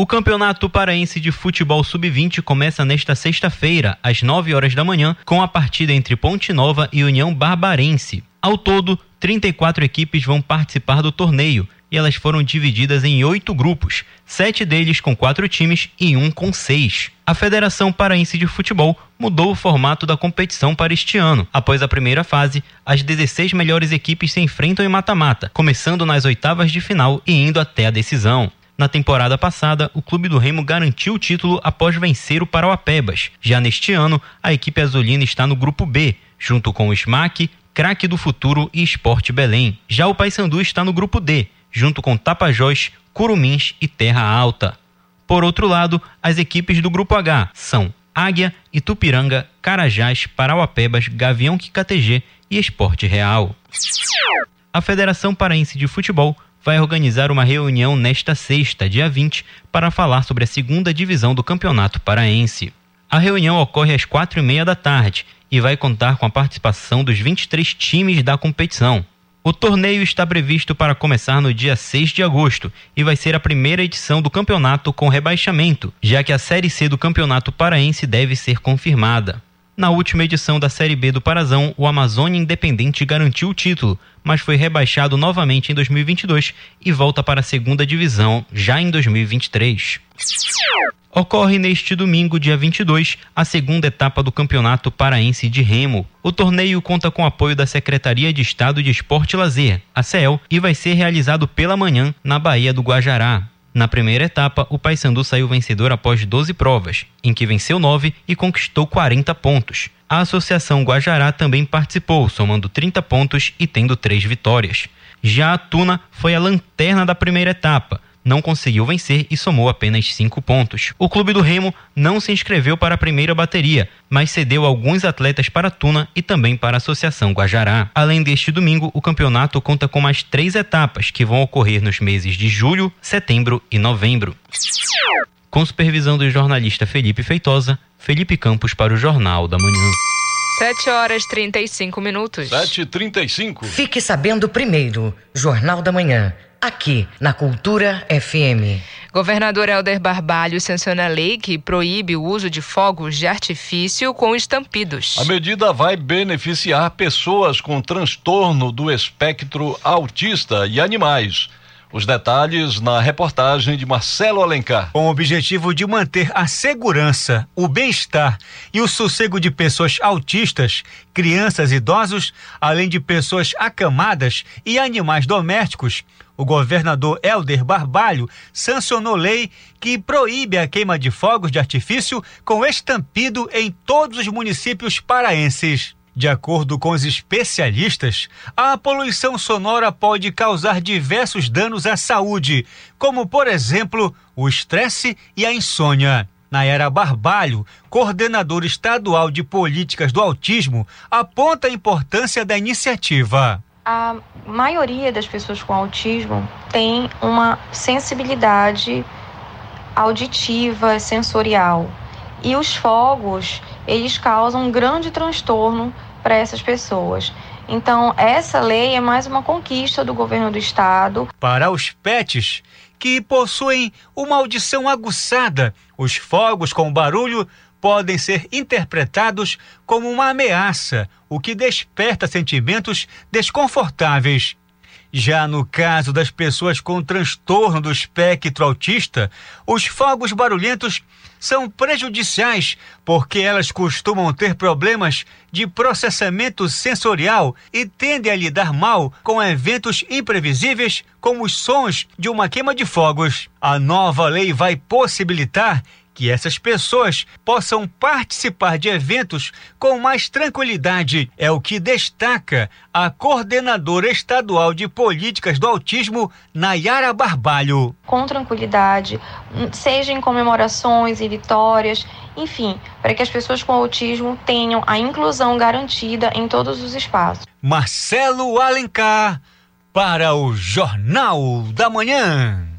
O Campeonato Paraense de Futebol Sub-20 começa nesta sexta-feira, às 9 horas da manhã, com a partida entre Ponte Nova e União Barbarense. Ao todo, 34 equipes vão participar do torneio e elas foram divididas em oito grupos, sete deles com quatro times e um com seis. A Federação Paraense de Futebol mudou o formato da competição para este ano. Após a primeira fase, as 16 melhores equipes se enfrentam em mata-mata, começando nas oitavas de final e indo até a decisão. Na temporada passada, o clube do Remo garantiu o título após vencer o Parauapebas. Já neste ano, a equipe azulina está no grupo B, junto com o SMAC, Craque do Futuro e Esporte Belém. Já o Paysandu está no grupo D, junto com Tapajós, Curumins e Terra Alta. Por outro lado, as equipes do grupo H são Águia, Itupiranga, Carajás, Parauapebas, Gavião Quicatg e Esporte Real. A Federação Paraense de Futebol vai organizar uma reunião nesta sexta, dia 20, para falar sobre a segunda divisão do Campeonato Paraense. A reunião ocorre às quatro e meia da tarde e vai contar com a participação dos 23 times da competição. O torneio está previsto para começar no dia 6 de agosto e vai ser a primeira edição do campeonato com rebaixamento, já que a Série C do Campeonato Paraense deve ser confirmada. Na última edição da Série B do Parazão, o Amazônia Independente garantiu o título, mas foi rebaixado novamente em 2022 e volta para a segunda divisão já em 2023. Ocorre neste domingo, dia 22, a segunda etapa do Campeonato Paraense de Remo. O torneio conta com apoio da Secretaria de Estado de Esporte e Lazer, a CEL, e vai ser realizado pela manhã na Baía do Guajará. Na primeira etapa, o Paysandu saiu vencedor após 12 provas, em que venceu 9 e conquistou 40 pontos. A Associação Guajará também participou, somando 30 pontos e tendo 3 vitórias. Já a Tuna foi a lanterna da primeira etapa, não conseguiu vencer e somou apenas cinco pontos. O clube do Remo não se inscreveu para a primeira bateria, mas cedeu alguns atletas para a Tuna e também para a Associação Guajará. Além deste domingo, o campeonato conta com mais três etapas que vão ocorrer nos meses de julho, setembro e novembro. Com supervisão do jornalista Felipe Feitosa, Felipe Campos para o Jornal da Manhã.
7 horas 35 minutos.
7h35.
Fique sabendo primeiro, Jornal da Manhã aqui na Cultura FM.
Governador Helder Barbalho sanciona a lei que proíbe o uso de fogos de artifício com estampidos.
A medida vai beneficiar pessoas com transtorno do espectro autista e animais. Os detalhes na reportagem de Marcelo Alencar.
Com o objetivo de manter a segurança, o bem-estar e o sossego de pessoas autistas, crianças e idosos, além de pessoas acamadas e animais domésticos, o governador Helder Barbalho sancionou lei que proíbe a queima de fogos de artifício com estampido em todos os municípios paraenses. De acordo com os especialistas, a poluição sonora pode causar diversos danos à saúde, como, por exemplo, o estresse e a insônia. Nayara Barbalho, coordenadora estadual de políticas do autismo, aponta a importância da iniciativa
a maioria das pessoas com autismo tem uma sensibilidade auditiva, sensorial. E os fogos, eles causam um grande transtorno para essas pessoas. Então, essa lei é mais uma conquista do governo do estado.
Para os pets que possuem uma audição aguçada, os fogos com barulho podem ser interpretados como uma ameaça, o que desperta sentimentos desconfortáveis. Já no caso das pessoas com transtorno do espectro autista, os fogos barulhentos são prejudiciais porque elas costumam ter problemas de processamento sensorial e tendem a lidar mal com eventos imprevisíveis como os sons de uma queima de fogos. A nova lei vai possibilitar que essas pessoas possam participar de eventos com mais tranquilidade. É o que destaca a coordenadora estadual de políticas do autismo, Nayara Barbalho.
Com tranquilidade, seja em comemorações e vitórias, enfim, para que as pessoas com autismo tenham a inclusão garantida em todos os espaços.
Marcelo Alencar para o Jornal da Manhã.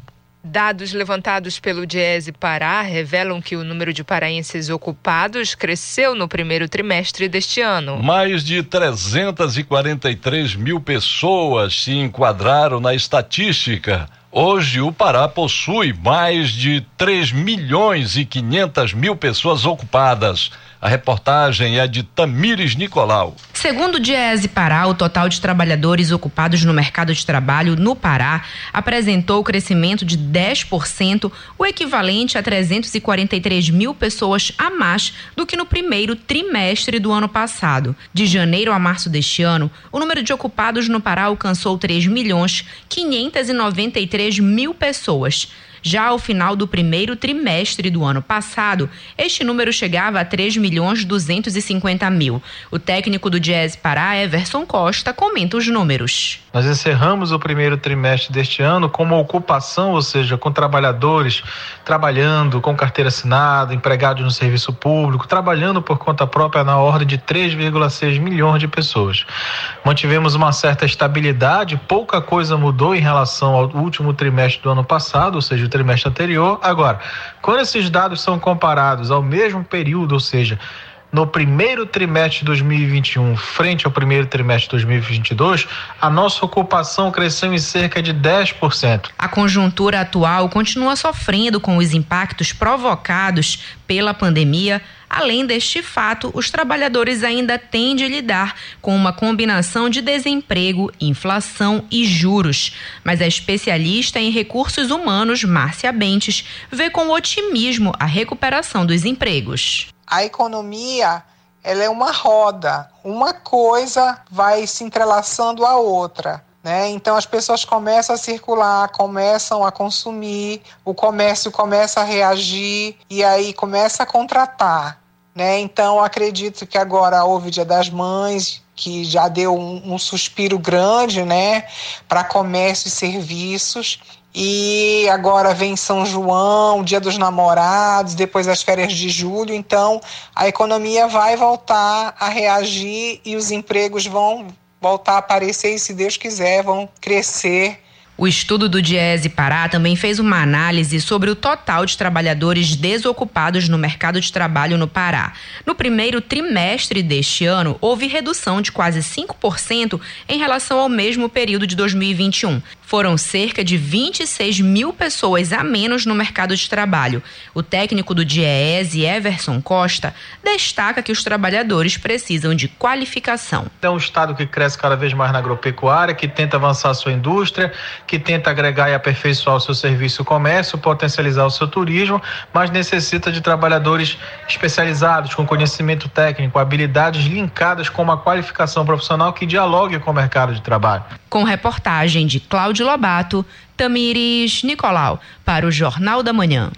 Dados levantados pelo Diese Pará revelam que o número de paraenses ocupados cresceu no primeiro trimestre deste ano.
Mais de 343 mil pessoas se enquadraram na estatística. Hoje, o Pará possui mais de 3 milhões e 500 mil pessoas ocupadas. A reportagem é de Tamires Nicolau.
Segundo o Diese Pará, o total de trabalhadores ocupados no mercado de trabalho no Pará apresentou crescimento de 10%, o equivalente a 343 mil pessoas a mais do que no primeiro trimestre do ano passado. De janeiro a março deste ano, o número de ocupados no Pará alcançou 3 milhões 593 mil pessoas. Já ao final do primeiro trimestre do ano passado, este número chegava a 3 milhões 250 mil. O técnico do Jazz Pará, Everson Costa, comenta os números.
Nós encerramos o primeiro trimestre deste ano com uma ocupação, ou seja, com trabalhadores trabalhando com carteira assinada, empregados no serviço público, trabalhando por conta própria na ordem de 3,6 milhões de pessoas. Mantivemos uma certa estabilidade, pouca coisa mudou em relação ao último trimestre do ano passado, ou seja, trimestre anterior. Agora, quando esses dados são comparados ao mesmo período, ou seja, no primeiro trimestre de 2021 frente ao primeiro trimestre de 2022, a nossa ocupação cresceu em cerca de 10%.
A conjuntura atual continua sofrendo com os impactos provocados pela pandemia. Além deste fato, os trabalhadores ainda têm de lidar com uma combinação de desemprego, inflação e juros. Mas a especialista em recursos humanos, Márcia Bentes, vê com otimismo a recuperação dos empregos
a economia ela é uma roda, uma coisa vai se entrelaçando à outra. Né? Então as pessoas começam a circular, começam a consumir, o comércio começa a reagir e aí começa a contratar. Né? Então acredito que agora houve o Dia das Mães, que já deu um, um suspiro grande né, para comércio e serviços. E agora vem São João, Dia dos Namorados, depois as férias de julho, então a economia vai voltar a reagir e os empregos vão voltar a aparecer e, se Deus quiser, vão crescer
o estudo do Diese Pará também fez uma análise sobre o total de trabalhadores desocupados no mercado de trabalho no Pará. No primeiro trimestre deste ano, houve redução de quase 5% em relação ao mesmo período de 2021. Foram cerca de 26 mil pessoas a menos no mercado de trabalho. O técnico do DIEESE, Everson Costa, destaca que os trabalhadores precisam de qualificação.
É um estado que cresce cada vez mais na agropecuária, que tenta avançar a sua indústria, que tenta agregar e aperfeiçoar o seu serviço comércio, potencializar o seu turismo, mas necessita de trabalhadores especializados, com conhecimento técnico, habilidades linkadas com uma qualificação profissional que dialogue com o mercado de trabalho.
Com reportagem de Cláudio Lobato, Tamires Nicolau, para o Jornal da Manhã.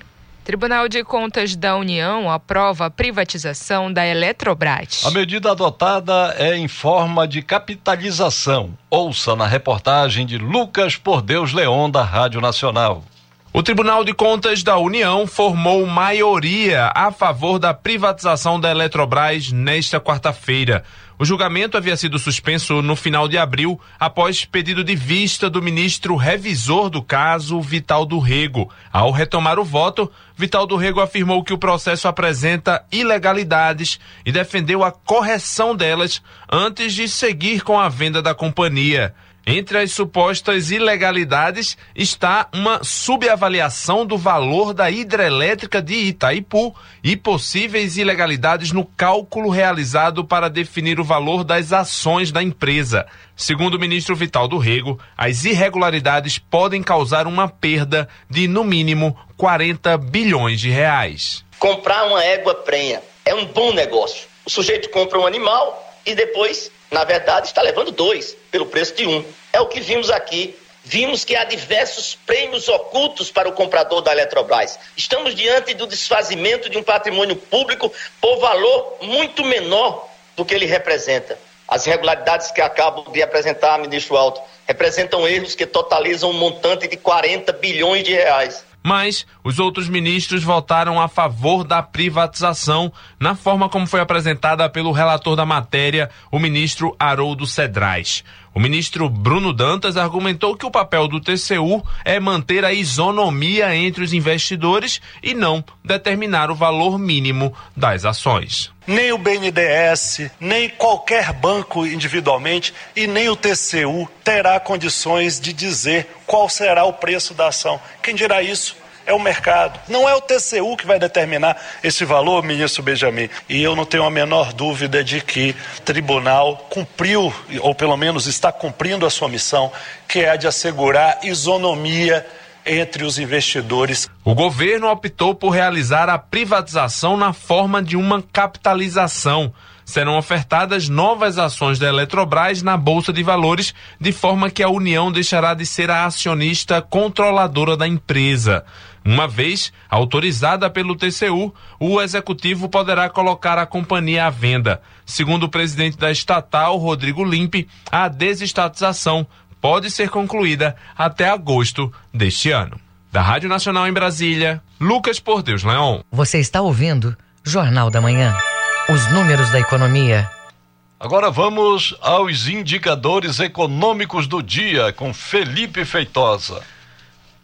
Tribunal de Contas da União aprova a privatização da Eletrobras.
A medida adotada é em forma de capitalização. Ouça na reportagem de Lucas Por Deus Leão, da Rádio Nacional.
O Tribunal de Contas da União formou maioria a favor da privatização da Eletrobras nesta quarta-feira. O julgamento havia sido suspenso no final de abril, após pedido de vista do ministro revisor do caso, Vital do Rego. Ao retomar o voto, Vital do Rego afirmou que o processo apresenta ilegalidades e defendeu a correção delas antes de seguir com a venda da companhia. Entre as supostas ilegalidades está uma subavaliação do valor da hidrelétrica de Itaipu e possíveis ilegalidades no cálculo realizado para definir o valor das ações da empresa. Segundo o ministro Vital do Rego, as irregularidades podem causar uma perda de, no mínimo, 40 bilhões de reais.
Comprar uma égua prenha é um bom negócio. O sujeito compra um animal e depois na verdade, está levando dois pelo preço de um. É o que vimos aqui. Vimos que há diversos prêmios ocultos para o comprador da Eletrobras. Estamos diante do desfazimento de um patrimônio público por valor muito menor do que ele representa. As irregularidades que acabo de apresentar, ministro Alto, representam erros que totalizam um montante de 40 bilhões de reais
mas os outros ministros votaram a favor da privatização, na forma como foi apresentada pelo relator da matéria, o ministro Haroldo Cedrais. O ministro Bruno Dantas argumentou que o papel do TCU é manter a isonomia entre os investidores e não determinar o valor mínimo das ações.
Nem o BNDES, nem qualquer banco individualmente e nem o TCU terá condições de dizer qual será o preço da ação. Quem dirá isso? É o mercado. Não é o TCU que vai determinar esse valor, ministro Benjamin. E eu não tenho a menor dúvida de que o tribunal cumpriu, ou pelo menos está cumprindo a sua missão, que é a de assegurar isonomia entre os investidores.
O governo optou por realizar a privatização na forma de uma capitalização. Serão ofertadas novas ações da Eletrobras na Bolsa de Valores, de forma que a União deixará de ser a acionista controladora da empresa. Uma vez autorizada pelo TCU, o executivo poderá colocar a companhia à venda. Segundo o presidente da estatal, Rodrigo Limpe, a desestatização pode ser concluída até agosto deste ano. Da Rádio Nacional em Brasília, Lucas Por Deus Leão.
Você está ouvindo Jornal da Manhã os números da economia.
Agora vamos aos indicadores econômicos do dia com Felipe Feitosa.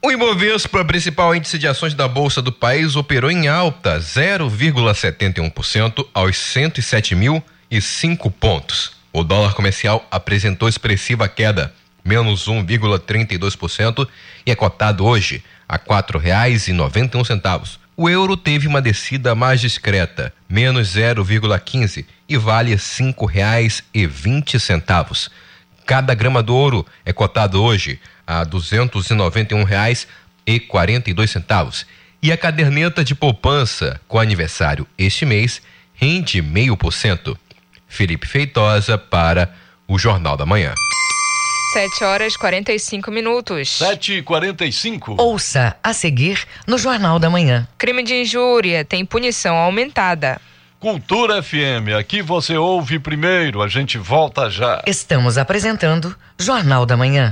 O Ibovespa, principal índice de ações da Bolsa do país, operou em alta 0,71% aos 107.005 pontos. O dólar comercial apresentou expressiva queda, menos 1,32%, e é cotado hoje a R$ 4,91 o euro teve uma descida mais discreta, menos 0,15 e vale vinte centavos. Cada grama do ouro é cotado hoje a e noventa e a caderneta de poupança com aniversário este mês rende meio por cento. Felipe Feitosa para o Jornal da Manhã.
7 horas 45 minutos.
7 e 45
Ouça a seguir no Jornal da Manhã.
Crime de injúria tem punição aumentada.
Cultura FM, aqui você ouve primeiro, a gente volta já.
Estamos apresentando Jornal da Manhã.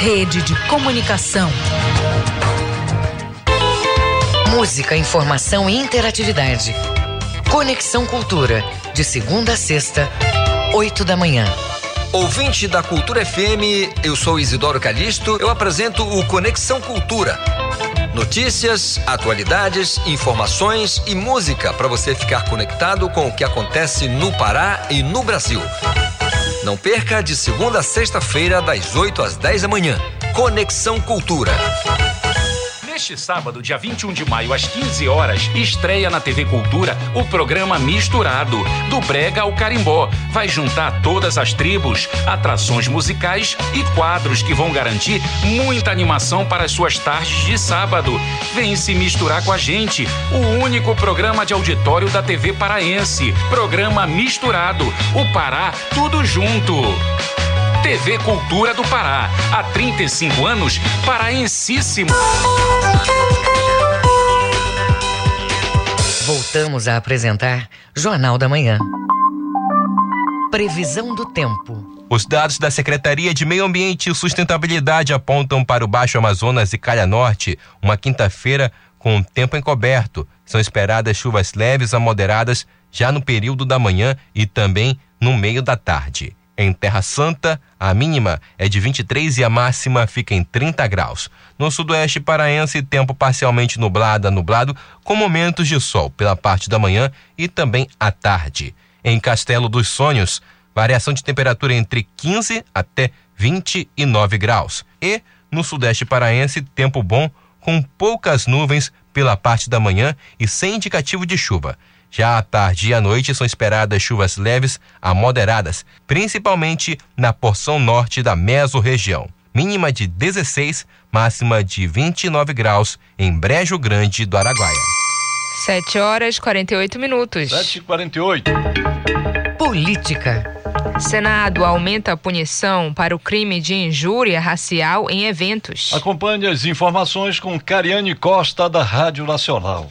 Rede de Comunicação.
Música, informação e interatividade. Conexão Cultura, de segunda a sexta, oito da manhã.
Ouvinte da Cultura FM, eu sou Isidoro Calixto, eu apresento o Conexão Cultura. Notícias, atualidades, informações e música para você ficar conectado com o que acontece no Pará e no Brasil. Não perca de segunda a sexta-feira, das 8 às 10 da manhã. Conexão Cultura.
Neste sábado, dia 21 de maio, às 15 horas, estreia na TV Cultura o programa Misturado, do Brega ao Carimbó. Vai juntar todas as tribos, atrações musicais e quadros que vão garantir muita animação para as suas tardes de sábado. Vem se misturar com a gente, o único programa de auditório da TV paraense. Programa Misturado, o Pará, tudo junto. TV Cultura do Pará. Há 35 anos, paraensíssimo.
Voltamos a apresentar Jornal da Manhã. Previsão do tempo.
Os dados da Secretaria de Meio Ambiente e Sustentabilidade apontam para o Baixo Amazonas e Calha Norte uma quinta-feira com tempo encoberto. São esperadas chuvas leves a moderadas já no período da manhã e também no meio da tarde. Em Terra Santa, a mínima é de 23 e a máxima fica em 30 graus. No sudoeste paraense, tempo parcialmente nublado a nublado, com momentos de sol pela parte da manhã e também à tarde. Em Castelo dos Sonhos, variação de temperatura entre 15 até 29 graus. E no sudeste paraense, tempo bom com poucas nuvens pela parte da manhã e sem indicativo de chuva. Já à tarde e à noite são esperadas chuvas leves a moderadas, principalmente na porção norte da mesorregião. Mínima de 16, máxima de 29 graus em Brejo Grande do Araguaia.
7 horas 48 minutos.
7 e 48
Política.
Senado aumenta a punição para o crime de injúria racial em eventos.
Acompanhe as informações com Cariane Costa, da Rádio Nacional.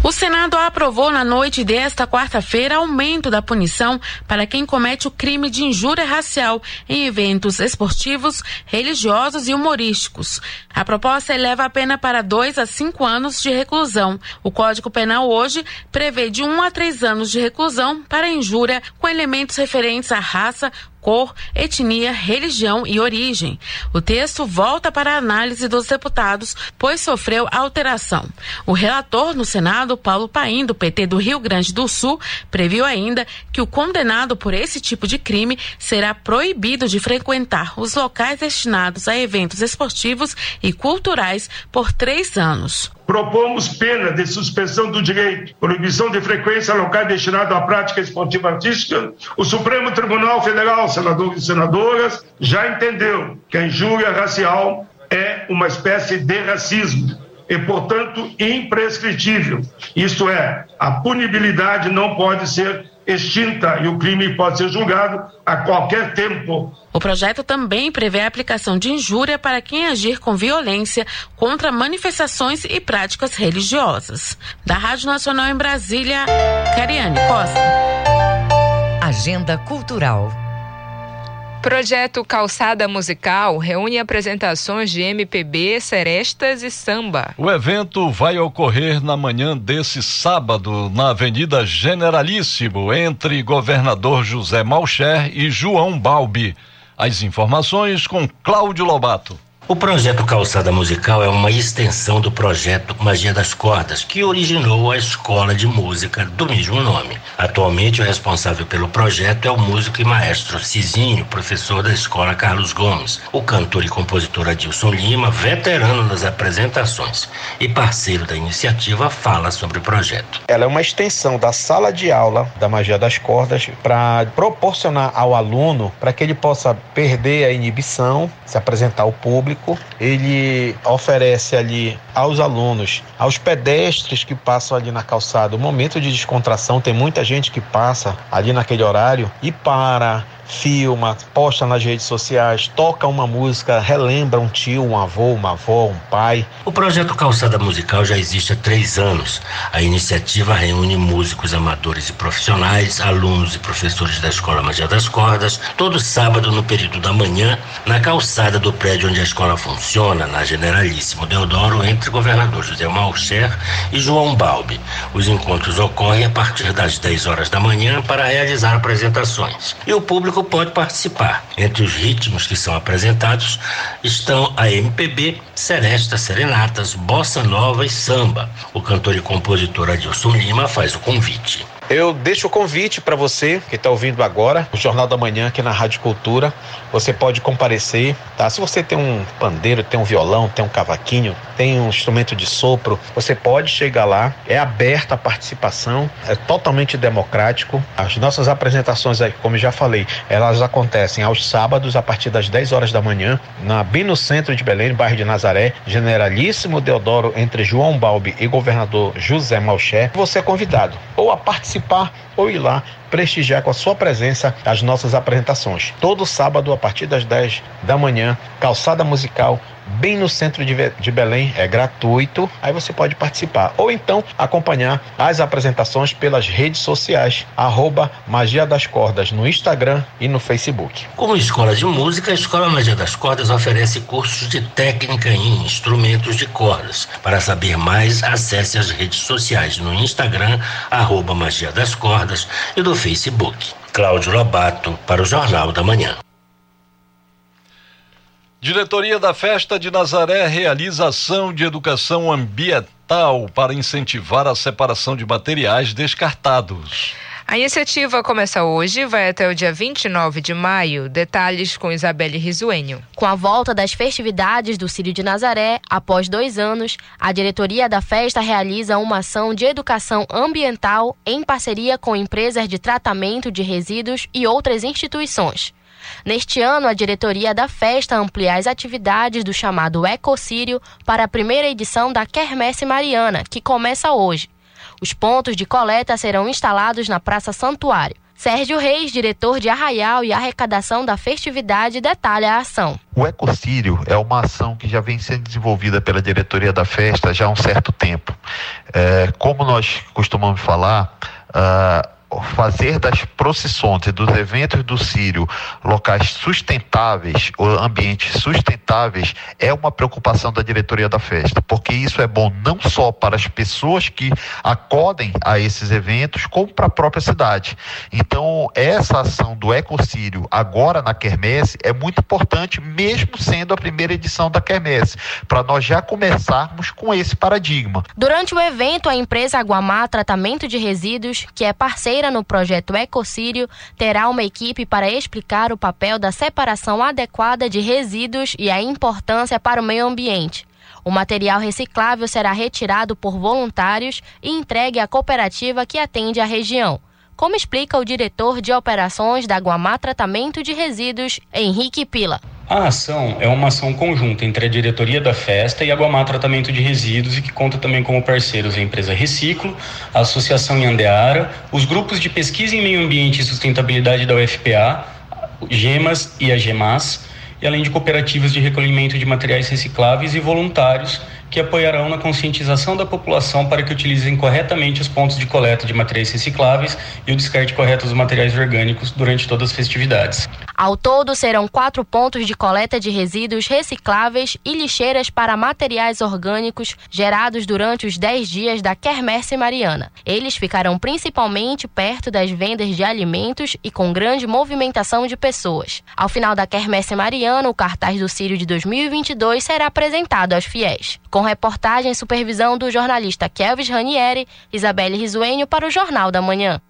O Senado aprovou na noite desta quarta-feira aumento da punição para quem comete o crime de injúria racial em eventos esportivos, religiosos e humorísticos. A proposta eleva a pena para dois a cinco anos de reclusão. O Código Penal hoje prevê de um a três anos de reclusão para injúria com elementos referentes à raça, cor, etnia, religião e origem. O texto volta para a análise dos deputados, pois sofreu alteração. O relator no Senado, Paulo Paim, do PT do Rio Grande do Sul, previu ainda que o condenado por esse tipo de crime será proibido de frequentar os locais destinados a eventos esportivos e culturais por três anos.
Propomos pena de suspensão do direito, proibição de frequência a locais destinados à prática esportiva artística. O Supremo Tribunal Federal, senadores e senadoras, já entendeu que a injúria racial é uma espécie de racismo e, portanto, imprescritível. Isto é, a punibilidade não pode ser extinta e o crime pode ser julgado a qualquer tempo.
O projeto também prevê a aplicação de injúria para quem agir com violência contra manifestações e práticas religiosas. Da Rádio Nacional em Brasília, Cariane Costa.
Agenda Cultural.
Projeto Calçada Musical reúne apresentações de MPB, serestas e samba.
O evento vai ocorrer na manhã desse sábado na Avenida Generalíssimo, entre Governador José Malcher e João Balbi. As informações com Cláudio Lobato.
O projeto Calçada Musical é uma extensão do projeto Magia das Cordas, que originou a escola de música do mesmo nome. Atualmente, o responsável pelo projeto é o músico e maestro Cizinho, professor da escola Carlos Gomes, o cantor e compositor Adilson Lima, veterano nas apresentações e parceiro da iniciativa, fala sobre o projeto.
Ela é uma extensão da sala de aula da Magia das Cordas para proporcionar ao aluno para que ele possa perder a inibição, se apresentar ao público ele oferece ali aos alunos, aos pedestres que passam ali na calçada, um momento de descontração. Tem muita gente que passa ali naquele horário e para filma, posta nas redes sociais, toca uma música, relembra um tio, um avô, uma avó, um pai.
O projeto Calçada Musical já existe há três anos. A iniciativa reúne músicos amadores e profissionais, alunos e professores da Escola Magia das Cordas, todo sábado no período da manhã, na calçada do prédio onde a escola funciona, na Generalíssimo Deodoro, entre governador José Malcher e João Balbi. Os encontros ocorrem a partir das 10 horas da manhã para realizar apresentações. E o público público pode participar. Entre os ritmos que são apresentados estão a MPB, serestas, serenatas, bossa nova e samba. O cantor e compositor Adilson Lima faz o convite.
Eu deixo o convite para você que está ouvindo agora o Jornal da Manhã aqui na Rádio Cultura. Você pode comparecer, tá? Se você tem um pandeiro, tem um violão, tem um cavaquinho, tem um instrumento de sopro, você pode chegar lá. É aberta a participação, é totalmente democrático. As nossas apresentações aí, como já falei, elas acontecem aos sábados a partir das 10 horas da manhã, na bem no centro de Belém, bairro de Nazaré, Generalíssimo Deodoro, entre João Balbi e Governador José Malcher. Você é convidado ou a participar ou ir lá prestigiar com a sua presença as nossas apresentações. Todo sábado, a partir das 10 da manhã, calçada musical, bem no centro de, Belém, é gratuito, aí você pode participar. Ou então acompanhar as apresentações pelas redes sociais, arroba Magia das Cordas no Instagram e no Facebook.
Como escola de música, a Escola Magia das Cordas oferece cursos de técnica em instrumentos de cordas. Para saber mais, acesse as redes sociais no Instagram, arroba Magia das Cordas e do Facebook. Cláudio Lobato, para o Jornal da Manhã.
Diretoria da Festa de Nazaré realiza ação de educação ambiental para incentivar a separação de materiais descartados.
A iniciativa começa hoje e vai até o dia 29 de maio. Detalhes com Isabelle Risuênio.
Com a volta das festividades do Círio de Nazaré, após dois anos, a diretoria da festa realiza uma ação de educação ambiental em parceria com empresas de tratamento de resíduos e outras instituições. Neste ano, a diretoria da festa amplia as atividades do chamado Ecocírio para a primeira edição da Quermesse Mariana, que começa hoje. Os pontos de coleta serão instalados na Praça Santuário. Sérgio Reis, diretor de Arraial e Arrecadação da festividade, detalha a ação.
O Ecocírio é uma ação que já vem sendo desenvolvida pela diretoria da festa já há um certo tempo. É, como nós costumamos falar, uh, fazer das procissões e dos eventos do Sírio locais sustentáveis, ou ambientes sustentáveis, é uma preocupação da diretoria da festa, porque isso é bom não só para as pessoas que acodem a esses eventos, como para a própria cidade. Então, essa ação do Ecocírio agora na Quermesse é muito importante, mesmo sendo a primeira edição da Quermesse, para nós já começarmos com esse paradigma.
Durante o evento, a empresa Aguamar Tratamento de Resíduos, que é parceira no projeto Ecocírio terá uma equipe para explicar o papel da separação adequada de resíduos e a importância para o meio ambiente. O material reciclável será retirado por voluntários e entregue à cooperativa que atende a região como explica o diretor de operações da Guamá Tratamento de Resíduos, Henrique Pila.
A ação é uma ação conjunta entre a diretoria da festa e a Guamá Tratamento de Resíduos e que conta também como parceiros a empresa Reciclo, a Associação Yandeara, os grupos de pesquisa em meio ambiente e sustentabilidade da UFPA, GEMAS e a GEMAS, e além de cooperativas de recolhimento de materiais recicláveis e voluntários que apoiarão na conscientização da população para que utilizem corretamente os pontos de coleta de materiais recicláveis e o descarte correto dos materiais orgânicos durante todas as festividades.
Ao todo, serão quatro pontos de coleta de resíduos recicláveis e lixeiras para materiais orgânicos gerados durante os 10 dias da Quermesse Mariana. Eles ficarão principalmente perto das vendas de alimentos e com grande movimentação de pessoas. Ao final da Quermesse Mariana, o cartaz do Círio de 2022 será apresentado aos fiéis com reportagem e supervisão do jornalista Kelvis Ranieri, Isabelle Risuênio para o Jornal da Manhã.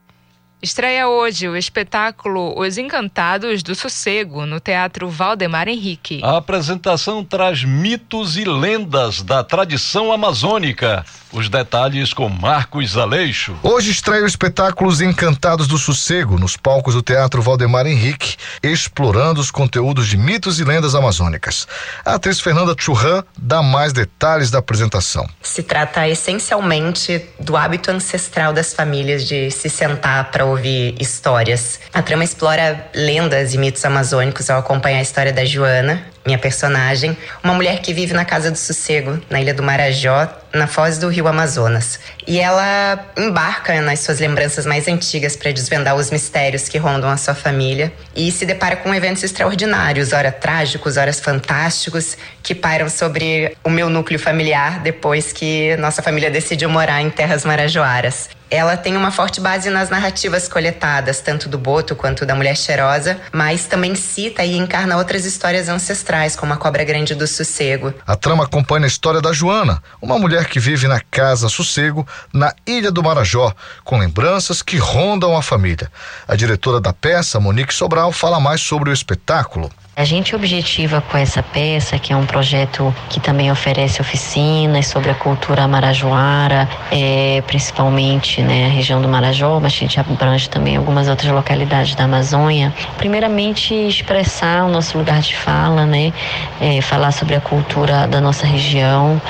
Estreia hoje o espetáculo Os Encantados do Sossego, no Teatro Valdemar Henrique.
A apresentação traz mitos e lendas da tradição amazônica. Os detalhes com Marcos Aleixo.
Hoje estreia o espetáculo Os Encantados do Sossego, nos palcos do Teatro Valdemar Henrique, explorando os conteúdos de mitos e lendas amazônicas. A atriz Fernanda Churran dá mais detalhes da apresentação.
Se trata essencialmente do hábito ancestral das famílias de se sentar para ouvir histórias. A trama explora lendas e mitos amazônicos ao acompanhar a história da Joana, minha personagem, uma mulher que vive na Casa do Sossego, na ilha do Marajó, na foz do rio Amazonas. E ela embarca nas suas lembranças mais antigas para desvendar os mistérios que rondam a sua família e se depara com eventos extraordinários, ora trágicos, ora fantásticos, que pairam sobre o meu núcleo familiar depois que nossa família decidiu morar em terras marajoaras ela tem uma forte base nas narrativas coletadas, tanto do Boto quanto da Mulher Cheirosa, mas também cita e encarna outras histórias ancestrais, como a Cobra Grande do Sossego.
A trama acompanha a história da Joana, uma mulher que vive na Casa Sossego, na Ilha do Marajó, com lembranças que rondam a família. A diretora da peça, Monique Sobral, fala mais sobre o espetáculo.
A gente objetiva com essa peça, que é um projeto que também oferece oficinas sobre a cultura marajoara, é, principalmente né, a região do Marajó, mas a gente abrange também algumas outras localidades da Amazônia. Primeiramente, expressar o nosso lugar de fala, né, é, falar sobre a cultura da nossa região,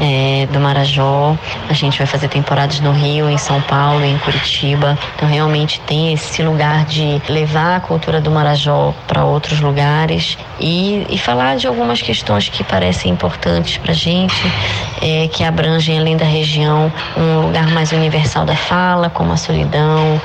é, do Marajó. A gente vai fazer temporadas no Rio, em São Paulo, em Curitiba. Então, realmente tem esse lugar de levar a cultura do Marajó para outros lugares e, e falar de algumas questões que parecem importantes para a gente, é, que abrangem além da região um lugar mais universal da fala, como a solidão,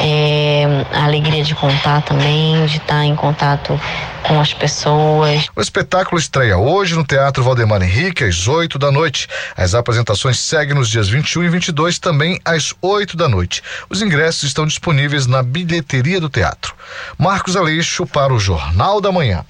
é, a alegria de contar também, de estar em contato com as pessoas.
O espetáculo estreia hoje no Teatro Valdemar Henrique, às 8 da noite. As apresentações seguem nos dias 21 e 22, também às 8 da noite. Os ingressos estão disponíveis na bilheteria do teatro. Marcos Aleixo para o Jornal da Manhã.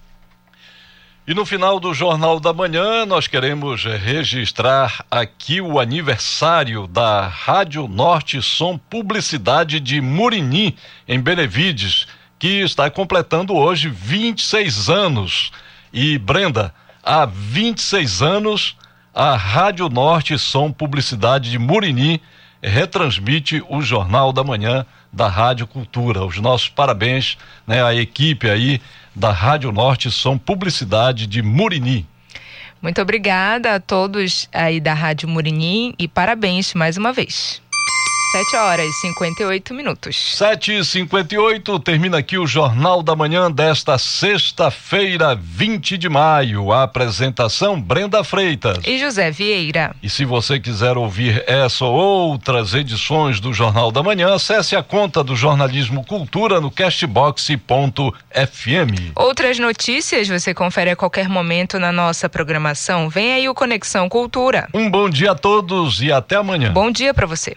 E no final do Jornal da Manhã, nós queremos registrar aqui o aniversário da Rádio Norte Som Publicidade de Murinim, em Benevides que está completando hoje 26 anos. E Brenda, há 26 anos, a Rádio Norte Som Publicidade de Murini retransmite o Jornal da Manhã da Rádio Cultura. Os nossos parabéns, né, à equipe aí da Rádio Norte Som Publicidade de Murini.
Muito obrigada a todos aí da Rádio Murini e parabéns mais uma vez. 7 horas e 58 minutos.
7 e 58 termina aqui o Jornal da Manhã desta sexta-feira, 20 de maio. A apresentação Brenda Freitas.
E José Vieira.
E se você quiser ouvir essa ou outras edições do Jornal da Manhã, acesse a conta do Jornalismo Cultura no castbox.fm.
Outras notícias você confere a qualquer momento na nossa programação. Vem aí o Conexão Cultura.
Um bom dia a todos e até amanhã.
Bom dia para você.